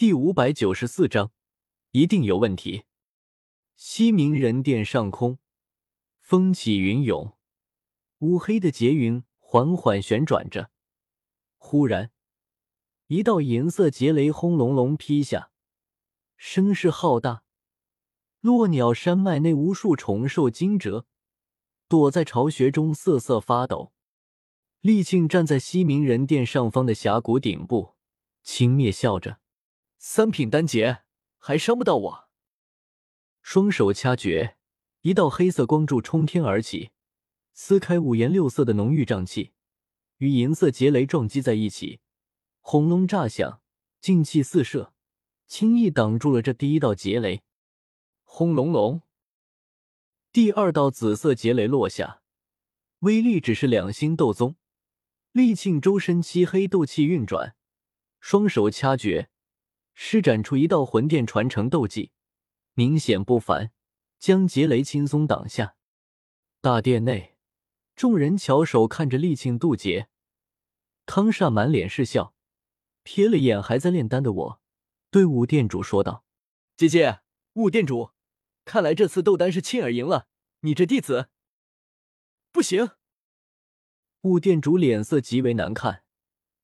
第五百九十四章，一定有问题。西明人殿上空，风起云涌，乌黑的劫云缓缓旋转着。忽然，一道银色劫雷轰隆隆劈下，声势浩大。落鸟山脉内无数虫兽惊蛰，躲在巢穴中瑟瑟发抖。厉庆站在西明人殿上方的峡谷顶部，轻蔑笑着。三品丹劫还伤不到我。双手掐诀，一道黑色光柱冲天而起，撕开五颜六色的浓郁瘴气，与银色劫雷撞击在一起，轰隆炸响，劲气四射，轻易挡住了这第一道劫雷。轰隆隆，第二道紫色劫雷落下，威力只是两星斗宗。厉庆周身漆黑斗气运转，双手掐诀。施展出一道魂殿传承斗技，明显不凡，将劫雷轻松挡下。大殿内，众人翘首看着厉庆渡劫。康煞满脸是笑，瞥了眼还在炼丹的我，对武殿主说道：“姐姐，武殿主，看来这次斗丹是庆儿赢了，你这弟子不行。”武殿主脸色极为难看，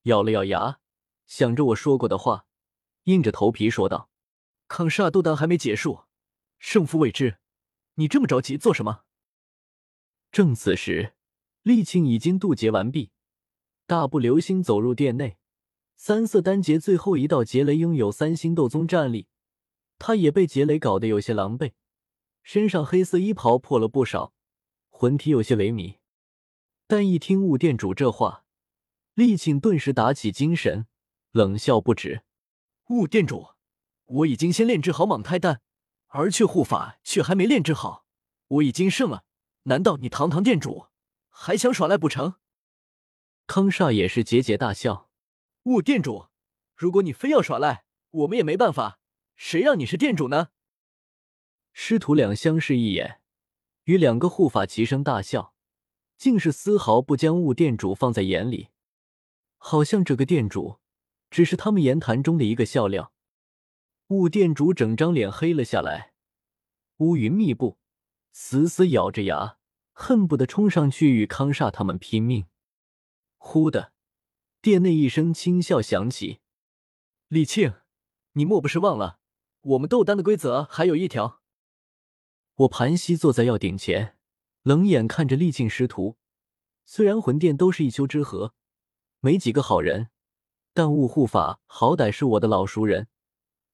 咬了咬牙，想着我说过的话。硬着头皮说道：“康煞斗丹还没结束，胜负未知，你这么着急做什么？”正此时，厉庆已经渡劫完毕，大步流星走入殿内。三色丹劫最后一道劫雷拥有三星斗宗战力，他也被劫雷搞得有些狼狈，身上黑色衣袍破了不少，魂体有些萎靡。但一听雾殿主这话，厉庆顿时打起精神，冷笑不止。雾殿主，我已经先炼制好蟒胎丹，而却护法却还没炼制好，我已经胜了，难道你堂堂殿主还想耍赖不成？康煞也是桀桀大笑。雾殿主，如果你非要耍赖，我们也没办法，谁让你是殿主呢？师徒俩相视一眼，与两个护法齐声大笑，竟是丝毫不将雾殿主放在眼里，好像这个殿主。只是他们言谈中的一个笑料，雾店主整张脸黑了下来，乌云密布，死死咬着牙，恨不得冲上去与康煞他们拼命。忽的，殿内一声轻笑响起：“李庆，你莫不是忘了，我们斗丹的规则还有一条？”我盘膝坐在药鼎前，冷眼看着厉庆师徒。虽然魂殿都是一丘之貉，没几个好人。但雾护法好歹是我的老熟人，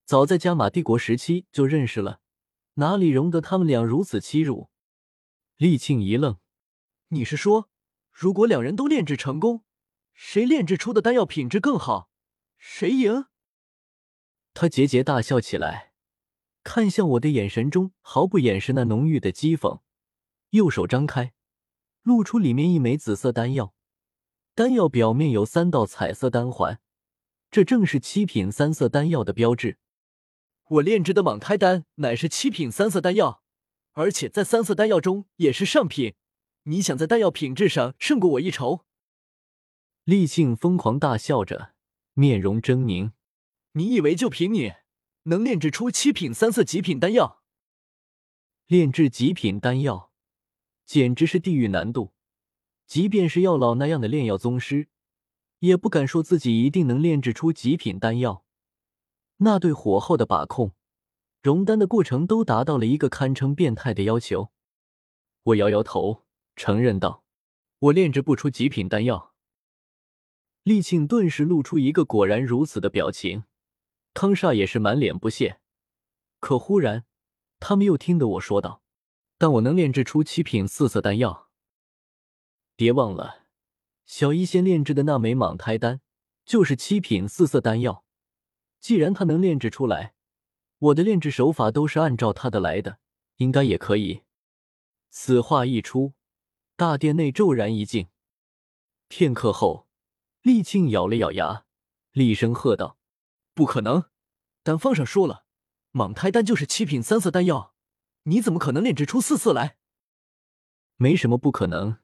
早在加玛帝国时期就认识了，哪里容得他们俩如此欺辱？厉庆一愣：“你是说，如果两人都炼制成功，谁炼制出的丹药品质更好，谁赢？”他桀桀大笑起来，看向我的眼神中毫不掩饰那浓郁的讥讽，右手张开，露出里面一枚紫色丹药，丹药表面有三道彩色丹环。这正是七品三色丹药的标志。我炼制的蟒胎丹乃是七品三色丹药，而且在三色丹药中也是上品。你想在丹药品质上胜过我一筹？厉庆疯狂大笑着，面容狰狞。你以为就凭你能炼制出七品三色极品丹药？炼制极品丹药，简直是地狱难度。即便是药老那样的炼药宗师。也不敢说自己一定能炼制出极品丹药，那对火候的把控、熔丹的过程都达到了一个堪称变态的要求。我摇摇头，承认道：“我炼制不出极品丹药。”厉庆顿时露出一个果然如此的表情，康煞也是满脸不屑。可忽然，他们又听得我说道：“但我能炼制出七品四色丹药。”别忘了。小医仙炼制的那枚蟒胎丹，就是七品四色丹药。既然他能炼制出来，我的炼制手法都是按照他的来的，应该也可以。此话一出，大殿内骤然一静。片刻后，厉庆咬了咬牙，厉声喝道：“不可能！丹方上说了，蟒胎丹就是七品三色丹药，你怎么可能炼制出四色来？没什么不可能。”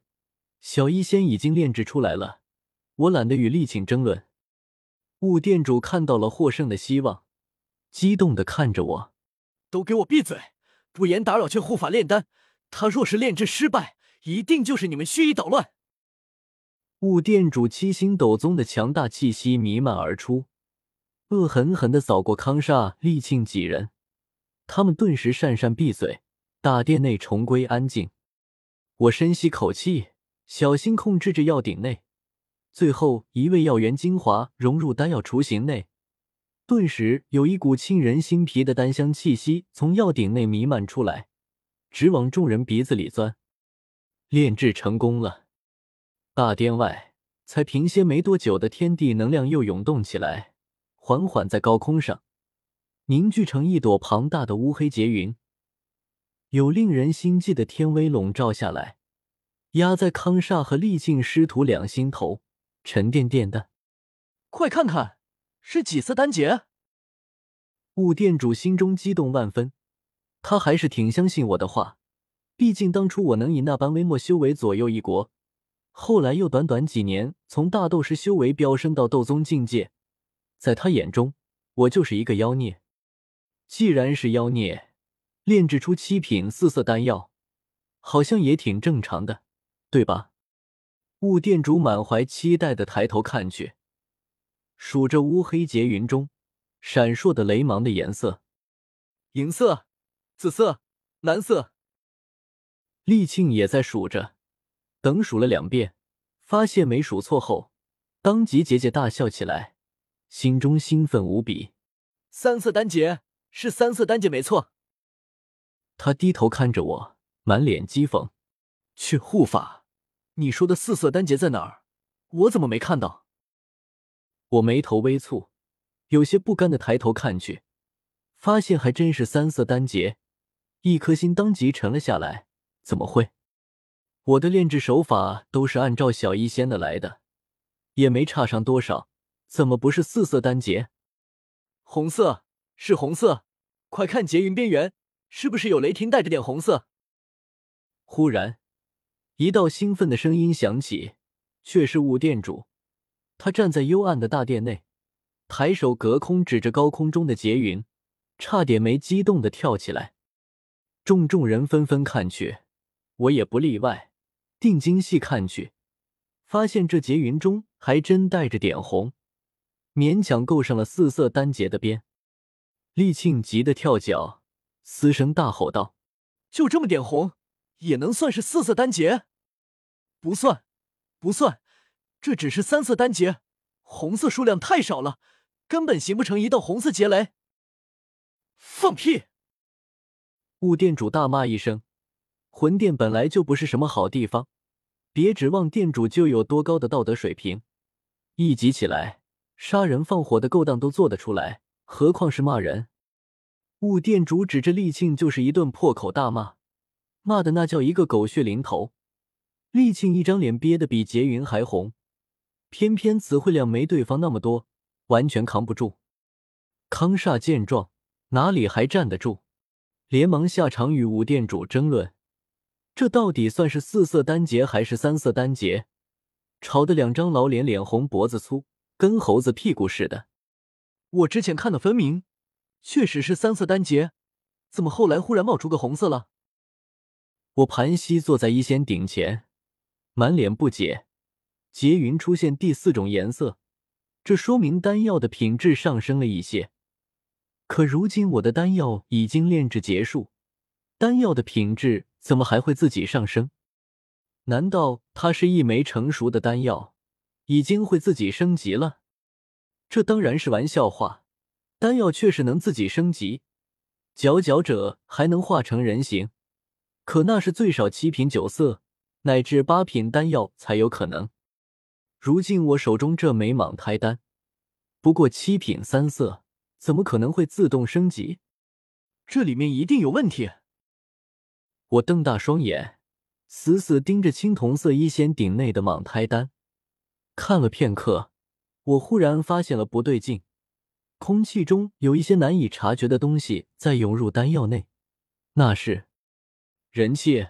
小医仙已经炼制出来了，我懒得与厉庆争论。雾店主看到了获胜的希望，激动的看着我：“都给我闭嘴！不言打扰却护法炼丹，他若是炼制失败，一定就是你们蓄意捣乱。”雾店主七星斗宗的强大气息弥漫而出，恶狠狠的扫过康煞、厉庆几人，他们顿时讪讪闭嘴。大殿内重归安静。我深吸口气，小心控制着药鼎内，最后一味药源精华融入丹药雏形内，顿时有一股沁人心脾的丹香气息从药鼎内弥漫出来，直往众人鼻子里钻。炼制成功了。大殿外，才平歇没多久的天地能量又涌动起来，缓缓在高空上凝聚成一朵庞大的乌黑结云，有令人心悸的天威笼罩下来，压在康煞和厉静师徒两心头，沉甸甸的。快看看，是几色丹劫？雾店主心中激动万分，他还是挺相信我的话，毕竟当初我能以那般微末修为左右一国。后来又短短几年，从大斗师修为飙升到斗宗境界，在他眼中，我就是一个妖孽。既然是妖孽，炼制出七品四色丹药，好像也挺正常的，对吧？雾店主满怀期待的抬头看去，数着乌黑劫云中闪烁的雷芒的颜色：银色、紫色、蓝色。丽庆也在数着。等数了两遍，发现没数错后，当即桀桀大笑起来，心中兴奋无比。三色丹劫是三色丹劫，没错。他低头看着我，满脸讥讽：“去护法，你说的四色丹劫在哪儿？我怎么没看到？”我眉头微蹙，有些不甘的抬头看去，发现还真是三色丹劫，一颗心当即沉了下来。怎么会？我的炼制手法都是按照小医仙的来的，也没差上多少，怎么不是四色丹结？红色是红色，快看结云边缘，是不是有雷霆带着点红色？忽然，一道兴奋的声音响起，却是雾店主。他站在幽暗的大殿内，抬手隔空指着高空中的结云，差点没激动的跳起来。众众人纷纷看去，我也不例外。定睛细看去，发现这结云中还真带着点红，勉强够上了四色丹结的边。厉庆急得跳脚，嘶声大吼道：“就这么点红，也能算是四色丹结？不算，不算，这只是三色丹结，红色数量太少了，根本形不成一道红色结雷。”放屁！雾店主大骂一声。魂殿本来就不是什么好地方，别指望店主就有多高的道德水平。一急起来，杀人放火的勾当都做得出来，何况是骂人？雾店主指着厉庆就是一顿破口大骂，骂的那叫一个狗血淋头。厉庆一张脸憋得比劫云还红，偏偏词汇量没对方那么多，完全扛不住。康煞见状，哪里还站得住，连忙下场与武店主争论。这到底算是四色丹结还是三色丹结？吵得两张老脸脸红脖子粗，跟猴子屁股似的。我之前看的分明，确实是三色丹结，怎么后来忽然冒出个红色了？我盘膝坐在一仙顶前，满脸不解。结云出现第四种颜色，这说明丹药的品质上升了一些。可如今我的丹药已经炼制结束，丹药的品质。怎么还会自己上升？难道它是一枚成熟的丹药，已经会自己升级了？这当然是玩笑话。丹药确实能自己升级，佼佼者还能化成人形，可那是最少七品九色乃至八品丹药才有可能。如今我手中这枚蟒胎丹，不过七品三色，怎么可能会自动升级？这里面一定有问题。我瞪大双眼，死死盯着青铜色衣仙顶内的蟒胎丹，看了片刻，我忽然发现了不对劲，空气中有一些难以察觉的东西在涌入丹药内，那是人气。